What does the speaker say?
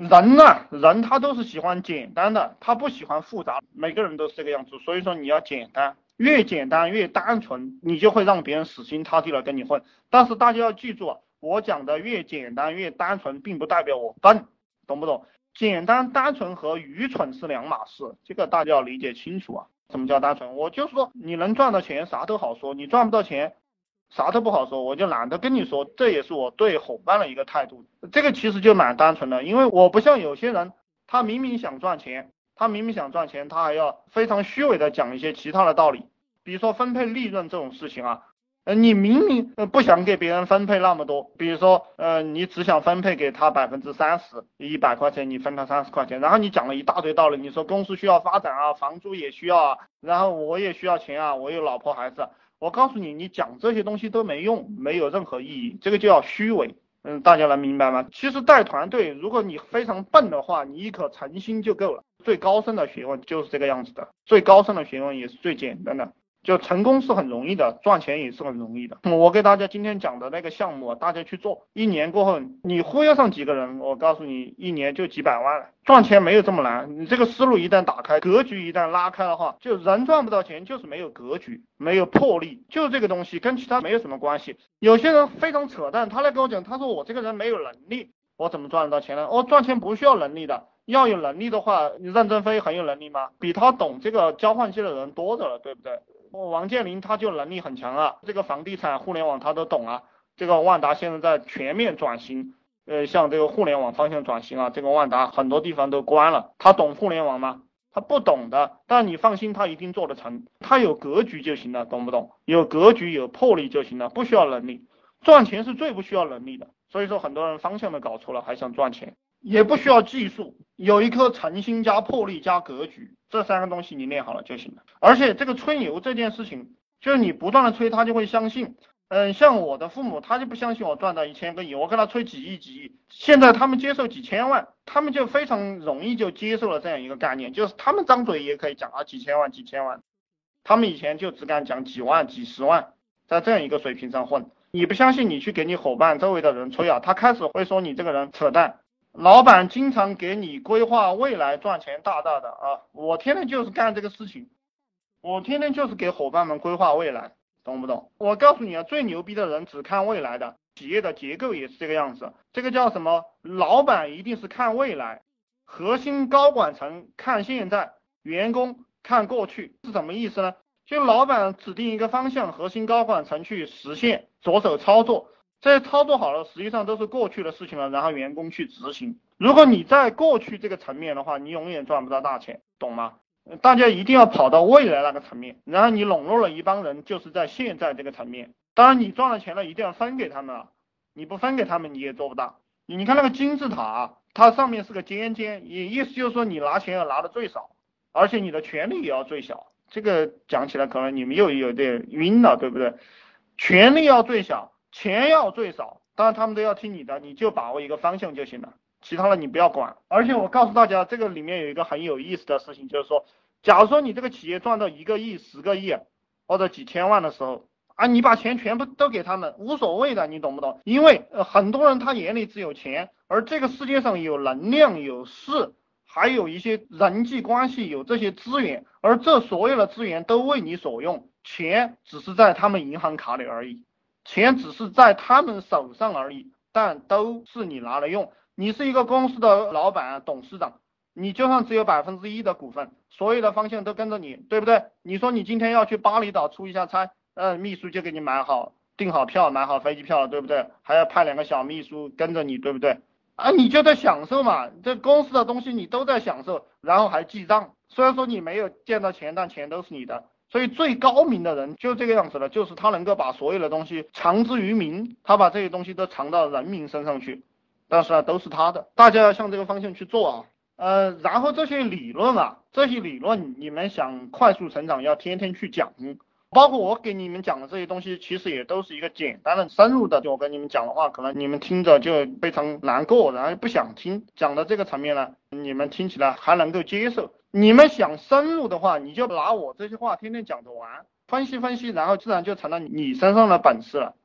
人呢，人他都是喜欢简单的，他不喜欢复杂。每个人都是这个样子，所以说你要简单，越简单越单纯，你就会让别人死心塌地的跟你混。但是大家要记住，我讲的越简单越单纯，并不代表我笨，懂不懂？简单单纯和愚蠢是两码事，这个大家要理解清楚啊。什么叫单纯？我就是说，你能赚到钱，啥都好说；你赚不到钱。啥都不好说，我就懒得跟你说，这也是我对伙伴的一个态度。这个其实就蛮单纯的，因为我不像有些人，他明明想赚钱，他明明想赚钱，他还要非常虚伪的讲一些其他的道理，比如说分配利润这种事情啊，呃，你明明呃不想给别人分配那么多，比如说，呃，你只想分配给他百分之三十，一百块钱你分他三十块钱，然后你讲了一大堆道理，你说公司需要发展啊，房租也需要啊，然后我也需要钱啊，我有老婆孩子。我告诉你，你讲这些东西都没用，没有任何意义，这个就叫虚伪。嗯，大家能明白吗？其实带团队，如果你非常笨的话，你一颗诚心就够了。最高深的学问就是这个样子的，最高深的学问也是最简单的。就成功是很容易的，赚钱也是很容易的。我给大家今天讲的那个项目，大家去做，一年过后，你忽悠上几个人，我告诉你，一年就几百万了。赚钱没有这么难，你这个思路一旦打开，格局一旦拉开的话，就人赚不到钱，就是没有格局，没有魄力，就是这个东西，跟其他没有什么关系。有些人非常扯淡，他来跟我讲，他说我这个人没有能力，我怎么赚得到钱呢？我赚钱不需要能力的。要有能力的话，你任正非很有能力吗？比他懂这个交换机的人多着了，对不对？王健林他就能力很强啊，这个房地产、互联网他都懂啊。这个万达现在在全面转型，呃，向这个互联网方向转型啊。这个万达很多地方都关了，他懂互联网吗？他不懂的。但你放心，他一定做得成。他有格局就行了，懂不懂？有格局、有魄力就行了，不需要能力。赚钱是最不需要能力的。所以说，很多人方向都搞错了，还想赚钱。也不需要技术，有一颗诚心加魄力加格局，这三个东西你练好了就行了。而且这个吹牛这件事情，就是你不断的吹，他就会相信。嗯，像我的父母，他就不相信我赚到一千个亿，我跟他吹几亿几亿，现在他们接受几千万，他们就非常容易就接受了这样一个概念，就是他们张嘴也可以讲啊几千万几千万，他们以前就只敢讲几万几十万，在这样一个水平上混。你不相信，你去给你伙伴周围的人吹啊，他开始会说你这个人扯淡。老板经常给你规划未来赚钱大大的啊！我天天就是干这个事情，我天天就是给伙伴们规划未来，懂不懂？我告诉你啊，最牛逼的人只看未来的，企业的结构也是这个样子。这个叫什么？老板一定是看未来，核心高管层看现在，员工看过去，是什么意思呢？就老板指定一个方向，核心高管层去实现，着手操作。这些操作好了，实际上都是过去的事情了，然后员工去执行。如果你在过去这个层面的话，你永远赚不到大钱，懂吗？大家一定要跑到未来那个层面，然后你笼络了一帮人，就是在现在这个层面。当然，你赚了钱了，一定要分给他们啊！你不分给他们，你也做不大。你看那个金字塔，它上面是个尖尖，也意思就是说你拿钱要拿的最少，而且你的权利也要最小。这个讲起来可能你们又有点晕了，对不对？权利要最小。钱要最少，当然他们都要听你的，你就把握一个方向就行了，其他的你不要管。而且我告诉大家，这个里面有一个很有意思的事情，就是说，假如说你这个企业赚到一个亿、十个亿或者几千万的时候，啊，你把钱全部都给他们，无所谓的，你懂不懂？因为很多人他眼里只有钱，而这个世界上有能量、有势，还有一些人际关系，有这些资源，而这所有的资源都为你所用，钱只是在他们银行卡里而已。钱只是在他们手上而已，但都是你拿来用。你是一个公司的老板、董事长，你就算只有百分之一的股份，所有的方向都跟着你，对不对？你说你今天要去巴厘岛出一下差，呃，秘书就给你买好、订好票、买好飞机票了，对不对？还要派两个小秘书跟着你，对不对？啊，你就在享受嘛，这公司的东西你都在享受，然后还记账。虽然说你没有见到钱，但钱都是你的。所以最高明的人就这个样子了，就是他能够把所有的东西藏之于民，他把这些东西都藏到人民身上去，但是呢都是他的，大家要向这个方向去做啊，呃，然后这些理论啊，这些理论你们想快速成长，要天天去讲，包括我给你们讲的这些东西，其实也都是一个简单的、深入的。就我跟你们讲的话，可能你们听着就非常难过，然后不想听。讲到这个层面呢，你们听起来还能够接受。你们想深入的话，你就拿我这些话天天讲着玩，分析分析，然后自然就成了你身上的本事了。